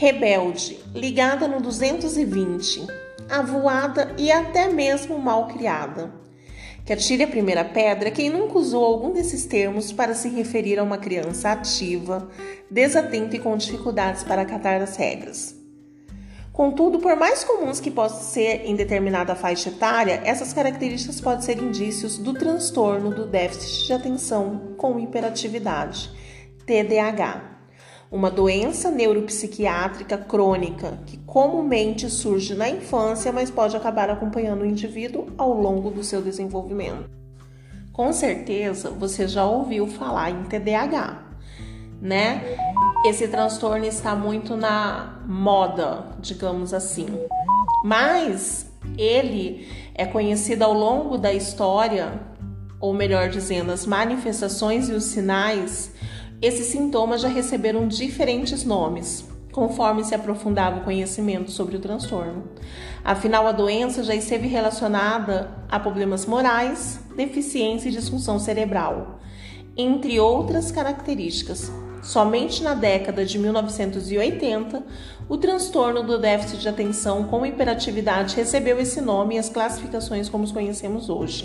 rebelde, ligada no 220, avoada e até mesmo mal criada. Que atire a primeira pedra quem nunca usou algum desses termos para se referir a uma criança ativa, desatenta e com dificuldades para acatar as regras. Contudo, por mais comuns que possam ser em determinada faixa etária, essas características podem ser indícios do transtorno do déficit de atenção com hiperatividade, TDAH uma doença neuropsiquiátrica crônica que comumente surge na infância, mas pode acabar acompanhando o indivíduo ao longo do seu desenvolvimento. Com certeza você já ouviu falar em TDAH, né? Esse transtorno está muito na moda, digamos assim. Mas ele é conhecido ao longo da história, ou melhor dizendo, as manifestações e os sinais esses sintomas já receberam diferentes nomes, conforme se aprofundava o conhecimento sobre o transtorno. Afinal, a doença já esteve relacionada a problemas morais, deficiência e disfunção cerebral, entre outras características. Somente na década de 1980, o transtorno do déficit de atenção com hiperatividade recebeu esse nome e as classificações como os conhecemos hoje.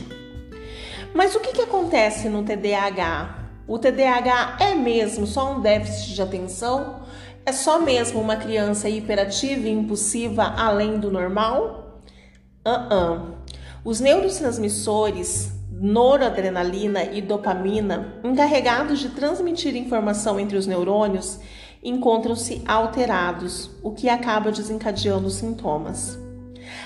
Mas o que, que acontece no TDAH? O TDAH é mesmo só um déficit de atenção? É só mesmo uma criança hiperativa e impulsiva além do normal? Uh -uh. Os neurotransmissores noradrenalina e dopamina, encarregados de transmitir informação entre os neurônios, encontram-se alterados, o que acaba desencadeando os sintomas.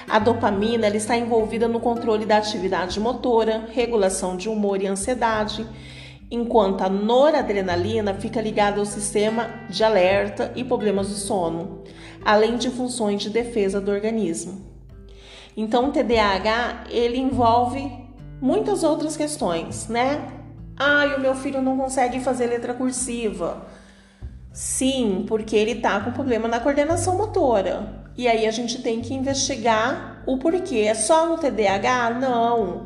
A dopamina está envolvida no controle da atividade motora, regulação de humor e ansiedade, enquanto a noradrenalina fica ligada ao sistema de alerta e problemas do sono, além de funções de defesa do organismo. Então, o TDAH ele envolve muitas outras questões, né? Ah, o meu filho não consegue fazer letra cursiva. Sim, porque ele tá com problema na coordenação motora. E aí a gente tem que investigar o porquê. É só no TDAH? Não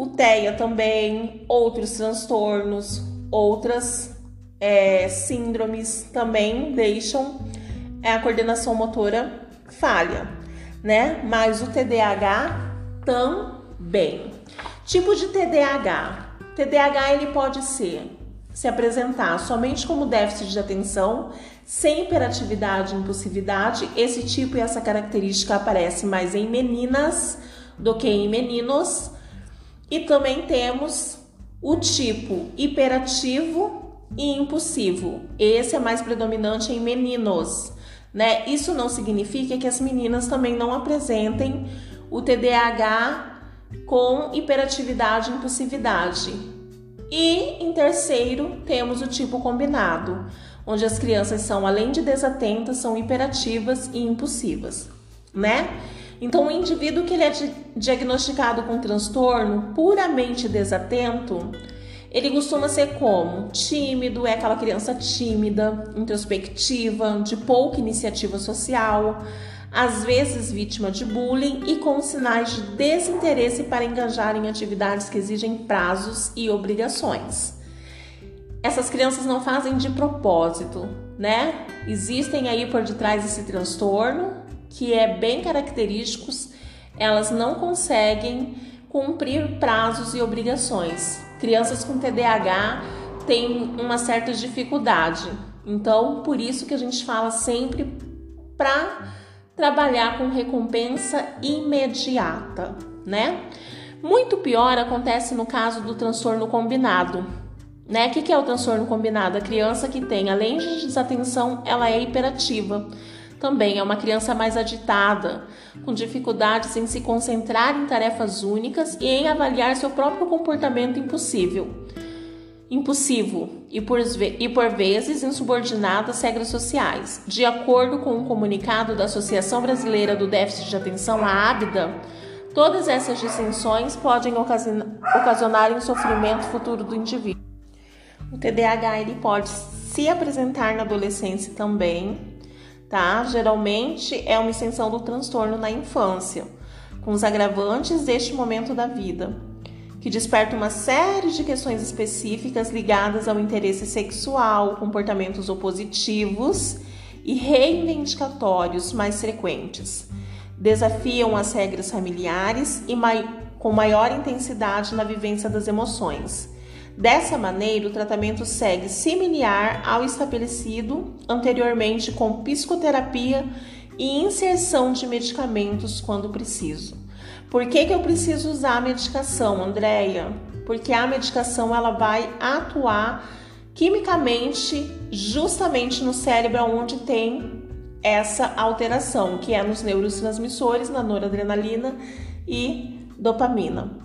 o TEA também, outros transtornos, outras é, síndromes também deixam a coordenação motora falha, né? Mas o TDAH também. Tipo de TDAH. TDAH ele pode ser se apresentar somente como déficit de atenção, sem hiperatividade e impulsividade. Esse tipo e essa característica aparece mais em meninas do que em meninos e também temos o tipo hiperativo e impulsivo. Esse é mais predominante em meninos, né? Isso não significa que as meninas também não apresentem o TDAH com hiperatividade e impulsividade. E em terceiro, temos o tipo combinado, onde as crianças são além de desatentas, são hiperativas e impulsivas, né? Então, o indivíduo que ele é diagnosticado com transtorno puramente desatento, ele costuma ser como? Tímido, é aquela criança tímida, introspectiva, de pouca iniciativa social, às vezes vítima de bullying e com sinais de desinteresse para engajar em atividades que exigem prazos e obrigações. Essas crianças não fazem de propósito, né? Existem aí por detrás desse transtorno que é bem característicos, elas não conseguem cumprir prazos e obrigações. Crianças com TDAH têm uma certa dificuldade. Então, por isso que a gente fala sempre para trabalhar com recompensa imediata, né? Muito pior acontece no caso do transtorno combinado. Né? O que é o transtorno combinado? A criança que tem, além de desatenção, ela é hiperativa. Também é uma criança mais agitada, com dificuldades em se concentrar em tarefas únicas e em avaliar seu próprio comportamento impossível. Impossível e por, e por vezes insubordinado às regras sociais. De acordo com um comunicado da Associação Brasileira do Déficit de Atenção, a ABDA, todas essas distinções podem ocasionar um sofrimento futuro do indivíduo. O TDAH ele pode se apresentar na adolescência também, tá? Geralmente é uma extensão do transtorno na infância, com os agravantes deste momento da vida, que desperta uma série de questões específicas ligadas ao interesse sexual, comportamentos opositivos e reivindicatórios mais frequentes. Desafiam as regras familiares e mai com maior intensidade na vivência das emoções. Dessa maneira, o tratamento segue similar ao estabelecido anteriormente com psicoterapia e inserção de medicamentos quando preciso. Por que, que eu preciso usar a medicação, Andréia? Porque a medicação ela vai atuar quimicamente justamente no cérebro onde tem essa alteração, que é nos neurotransmissores, na noradrenalina e dopamina.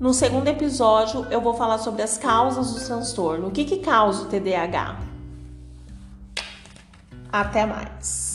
No segundo episódio, eu vou falar sobre as causas do transtorno. O que, que causa o TDAH? Até mais!